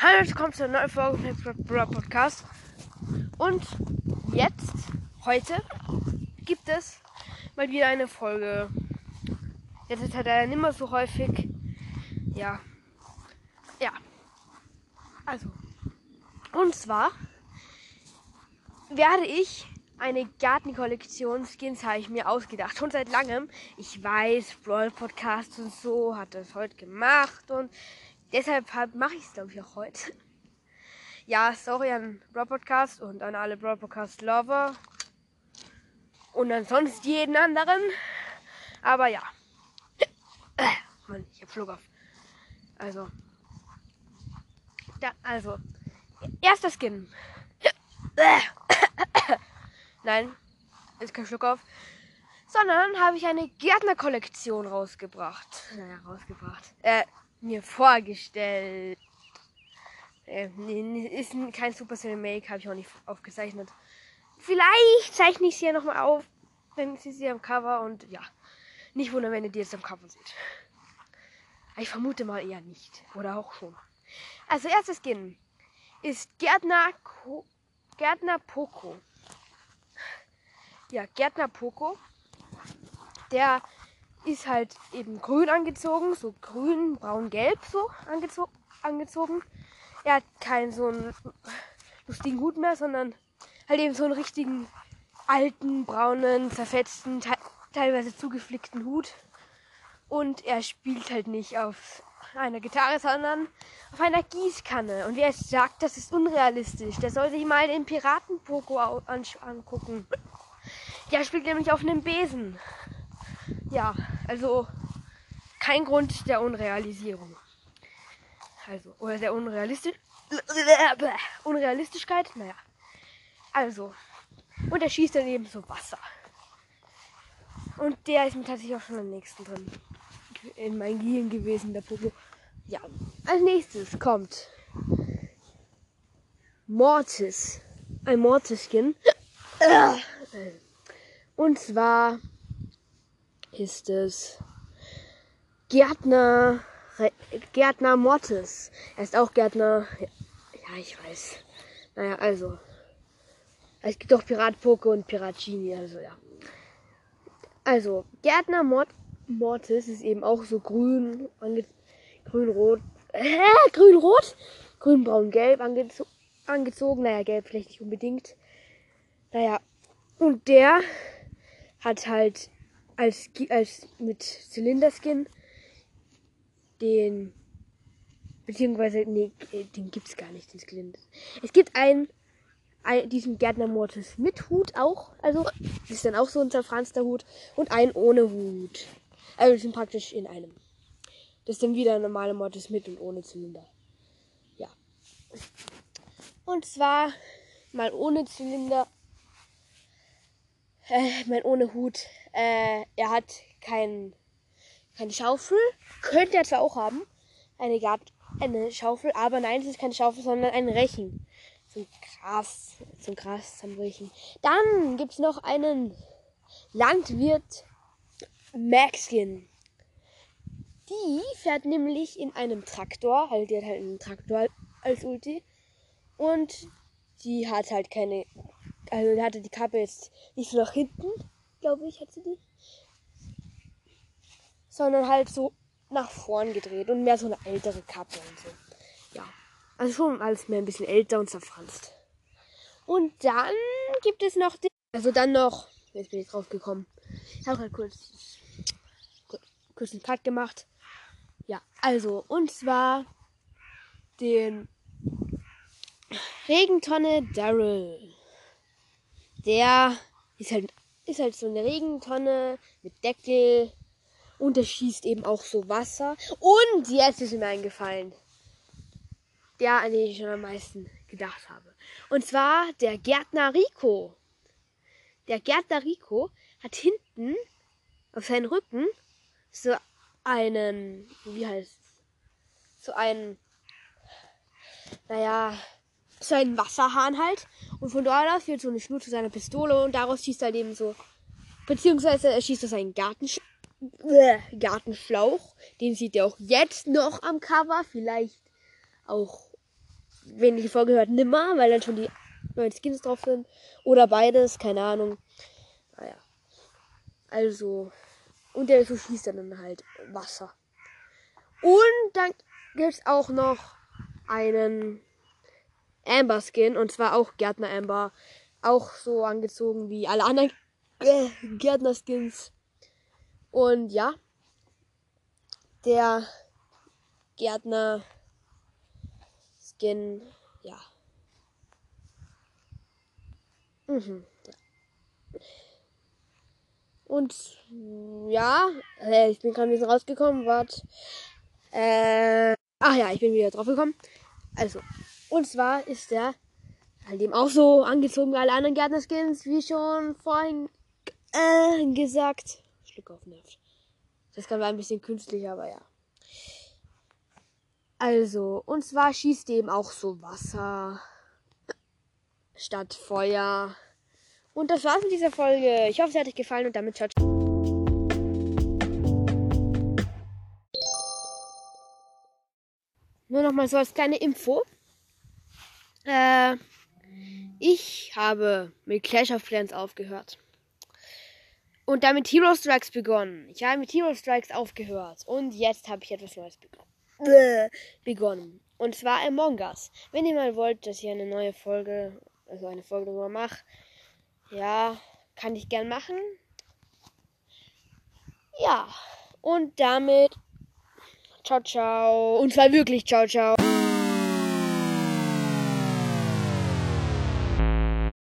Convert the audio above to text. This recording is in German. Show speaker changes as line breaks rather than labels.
Hallo, willkommen zu einer neuen Folge von Bro Podcast. Und jetzt, heute, gibt es mal wieder eine Folge. Jetzt ist halt leider nicht mehr so häufig. Ja. Ja. Also. Und zwar werde ich eine Gartenkollektion Skins habe ich mir ausgedacht. Schon seit langem. Ich weiß, Brawl Podcast und so hat das heute gemacht und deshalb mache ich es, glaube ich, auch heute. Ja, sorry an Brawl Podcast und an alle Brawl Podcast Lover. Und ansonsten jeden anderen. Aber ja. Mann, ich hab Schluck auf. Also. Da, also. Erster Skin. Nein, ist kein Schluck auf. Sondern habe ich eine Gärtnerkollektion rausgebracht. Naja, rausgebracht. Äh, mir vorgestellt. Äh, ist kein Supercell Make, habe ich auch nicht aufgezeichnet. Vielleicht zeichne ich sie ja nochmal auf, wenn sie sie am Cover und ja. Nicht wundern, wenn ihr die jetzt am Cover seht. Ich vermute mal eher nicht. Oder auch schon. Also erstes Skin ist Gärtner, Ko Gärtner Poco ja, Gärtner Poco. Der ist halt eben grün angezogen, so grün, braun, gelb so angezo angezogen. Er hat keinen so einen lustigen Hut mehr, sondern halt eben so einen richtigen alten, braunen, zerfetzten, te teilweise zugeflickten Hut. Und er spielt halt nicht auf einer Gitarre, sondern auf einer Gießkanne. Und wer es sagt, das ist unrealistisch, der soll sich mal den Piraten-Poko angucken. Der spielt nämlich auf einem Besen. Ja, also kein Grund der Unrealisierung. Also, oder der Unrealistisch Unrealistischkeit, naja. Also, und er schießt dann eben so Wasser. Und der ist mir tatsächlich auch schon am nächsten drin. In mein Gehirn gewesen, der Popo. Ja, als nächstes kommt Mortis. Ein Mortis-Skin. Und zwar ist es Gärtner, Gärtner Mortis. Er ist auch Gärtner. Ja, ich weiß. Naja, also. Es gibt auch Pirat Poke und Pirat Genie, also ja. Also, Gärtner Mort Mortis ist eben auch so grün, grün-rot, äh, grün-rot, grün-braun-gelb angezo angezogen. Naja, gelb vielleicht nicht unbedingt. Naja, und der hat halt als, als mit Zylinderskin den beziehungsweise nee, den gibt's gar nicht den Zylinder. Es gibt einen, einen diesen Gärtner Mortis mit Hut auch, also ist dann auch so ein zerfranster Hut und einen ohne Hut. Also die sind praktisch in einem. Das ist dann wieder ein normaler Mortis mit und ohne Zylinder. Ja. Und zwar mal ohne Zylinder äh, mein ohne Hut. Äh, er hat kein, keine Schaufel. Könnte er zwar auch haben. Eine, Gart eine Schaufel, aber nein, es ist keine Schaufel, sondern ein Rechen. Zum Gras, zum Gras zum Rechen. Dann gibt's noch einen Landwirt Maxkin. Die fährt nämlich in einem Traktor, halt, die hat halt einen Traktor als Ulti. Und die hat halt keine also der hatte die Kappe jetzt nicht so nach hinten, glaube ich, hat sie die. Sondern halt so nach vorn gedreht und mehr so eine ältere Kappe und so. Ja. Also schon alles mehr ein bisschen älter und zerfranst. Und dann gibt es noch den. Also dann noch. Jetzt bin ich drauf gekommen. Ich habe halt kurz, kurz einen Cut gemacht. Ja, also, und zwar den Regentonne Daryl der ist halt, ist halt so eine Regentonne mit Deckel und der schießt eben auch so Wasser. Und jetzt ist mir eingefallen. Der, an den ich schon am meisten gedacht habe. Und zwar der Gärtner Rico. Der Gärtner Rico hat hinten auf seinen Rücken so einen, wie heißt es? So einen, naja, so einen Wasserhahn halt. Und von dort aus wird so eine Schnur zu seiner Pistole und daraus schießt er eben so. Beziehungsweise er schießt aus einen Gartensch äh, Gartenschlauch. Den sieht er auch jetzt noch am Cover. Vielleicht auch wenn die Folge hört, nimmer, weil dann schon die neuen Skins drauf sind. Oder beides, keine Ahnung. Naja. Also. Und der so schießt dann halt Wasser. Und dann gibt es auch noch einen Amber Skin. Und zwar auch Gärtner Amber. Auch so angezogen wie alle anderen äh, Gärtner Skins. Und ja. Der Gärtner Skin, ja. Mhm. Und ja, äh, ich bin gerade ein bisschen rausgekommen, wart. Äh, ach ja, ich bin wieder drauf gekommen. Also, und zwar ist der halt eben auch so angezogen wie alle anderen Gärtnerskins, wie schon vorhin äh, gesagt. Schluck auf Nerv. Das kann war ein bisschen künstlich, aber ja. Also, und zwar schießt eben auch so Wasser statt Feuer. Und das war's mit dieser Folge. Ich hoffe, es hat euch gefallen und damit ciao. Nur noch mal so als kleine Info. Äh, ich habe mit Clash of Clans aufgehört. Und damit Hero Strikes begonnen. Ich habe mit Hero Strikes aufgehört. Und jetzt habe ich etwas Neues begonnen. begonnen. Und zwar Among Us. Wenn ihr mal wollt, dass ich eine neue Folge, also eine Folge darüber mache, ja, kann ich gern machen. Ja, und damit ciao, ciao. Und zwar wirklich ciao, ciao.